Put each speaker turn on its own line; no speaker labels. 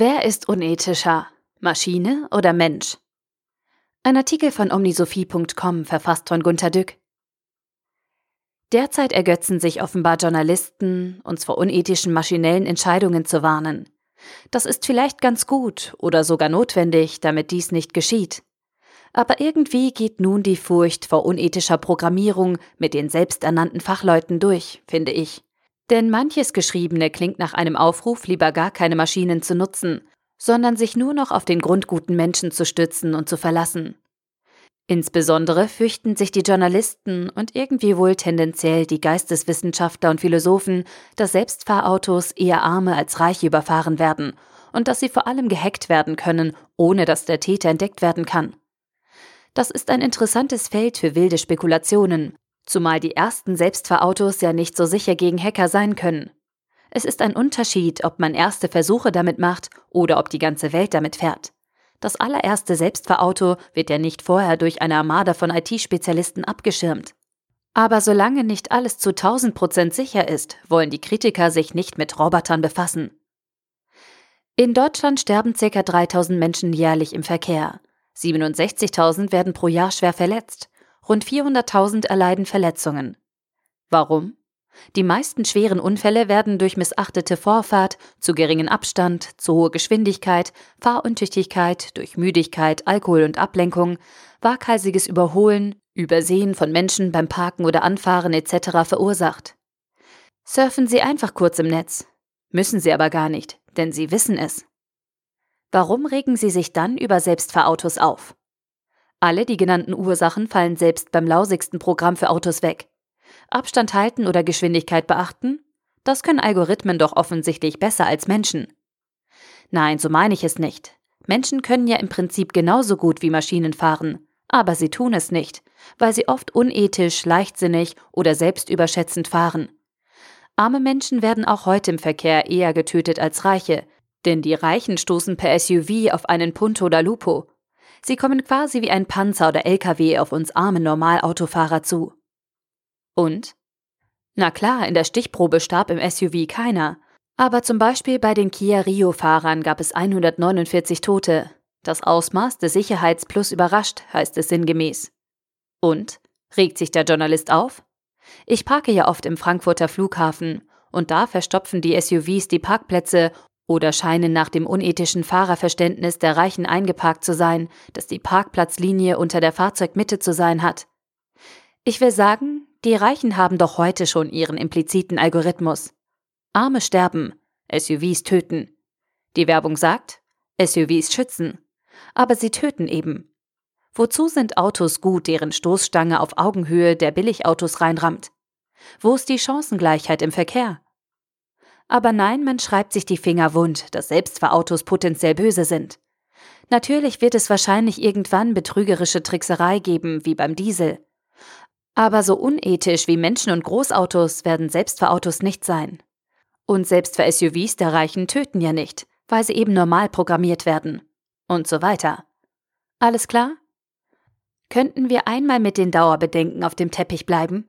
Wer ist unethischer? Maschine oder Mensch? Ein Artikel von omnisophie.com verfasst von Gunter Dück. Derzeit ergötzen sich offenbar Journalisten, uns vor unethischen maschinellen Entscheidungen zu warnen. Das ist vielleicht ganz gut oder sogar notwendig, damit dies nicht geschieht. Aber irgendwie geht nun die Furcht vor unethischer Programmierung mit den selbsternannten Fachleuten durch, finde ich. Denn manches Geschriebene klingt nach einem Aufruf, lieber gar keine Maschinen zu nutzen, sondern sich nur noch auf den grundguten Menschen zu stützen und zu verlassen. Insbesondere fürchten sich die Journalisten und irgendwie wohl tendenziell die Geisteswissenschaftler und Philosophen, dass Selbstfahrautos eher Arme als Reiche überfahren werden und dass sie vor allem gehackt werden können, ohne dass der Täter entdeckt werden kann. Das ist ein interessantes Feld für wilde Spekulationen, zumal die ersten Selbstfahrautos ja nicht so sicher gegen Hacker sein können. Es ist ein Unterschied, ob man erste Versuche damit macht oder ob die ganze Welt damit fährt. Das allererste Selbstfahrauto wird ja nicht vorher durch eine Armada von IT-Spezialisten abgeschirmt. Aber solange nicht alles zu 1000 Prozent sicher ist, wollen die Kritiker sich nicht mit Robotern befassen. In Deutschland sterben ca. 3000 Menschen jährlich im Verkehr. 67.000 werden pro Jahr schwer verletzt. Rund 400.000 erleiden Verletzungen. Warum? Die meisten schweren Unfälle werden durch missachtete Vorfahrt, zu geringen Abstand, zu hohe Geschwindigkeit, Fahruntüchtigkeit, durch Müdigkeit, Alkohol und Ablenkung, waghalsiges Überholen, Übersehen von Menschen beim Parken oder Anfahren etc. verursacht. Surfen Sie einfach kurz im Netz. Müssen Sie aber gar nicht, denn Sie wissen es. Warum regen Sie sich dann über Selbstfahrautos auf? Alle die genannten Ursachen fallen selbst beim lausigsten Programm für Autos weg. Abstand halten oder Geschwindigkeit beachten? Das können Algorithmen doch offensichtlich besser als Menschen. Nein, so meine ich es nicht. Menschen können ja im Prinzip genauso gut wie Maschinen fahren, aber sie tun es nicht, weil sie oft unethisch, leichtsinnig oder selbstüberschätzend fahren. Arme Menschen werden auch heute im Verkehr eher getötet als Reiche, denn die Reichen stoßen per SUV auf einen Punto oder Lupo Sie kommen quasi wie ein Panzer oder LKW auf uns armen Normalautofahrer zu. Und? Na klar, in der Stichprobe starb im SUV keiner. Aber zum Beispiel bei den Kia Rio-Fahrern gab es 149 Tote. Das Ausmaß des Sicherheitsplus überrascht, heißt es sinngemäß. Und? Regt sich der Journalist auf? Ich parke ja oft im Frankfurter Flughafen und da verstopfen die SUVs die Parkplätze oder scheinen nach dem unethischen Fahrerverständnis der Reichen eingeparkt zu sein, dass die Parkplatzlinie unter der Fahrzeugmitte zu sein hat. Ich will sagen, die Reichen haben doch heute schon ihren impliziten Algorithmus. Arme sterben, SUVs töten. Die Werbung sagt, SUVs schützen. Aber sie töten eben. Wozu sind Autos gut, deren Stoßstange auf Augenhöhe der Billigautos reinrammt? Wo ist die Chancengleichheit im Verkehr? Aber nein, man schreibt sich die Finger wund, dass Selbstfahrautos potenziell böse sind. Natürlich wird es wahrscheinlich irgendwann betrügerische Trickserei geben, wie beim Diesel. Aber so unethisch wie Menschen und Großautos werden Selbstfahrautos nicht sein. Und selbst für SUVs der Reichen töten ja nicht, weil sie eben normal programmiert werden. Und so weiter. Alles klar? Könnten wir einmal mit den Dauerbedenken auf dem Teppich bleiben?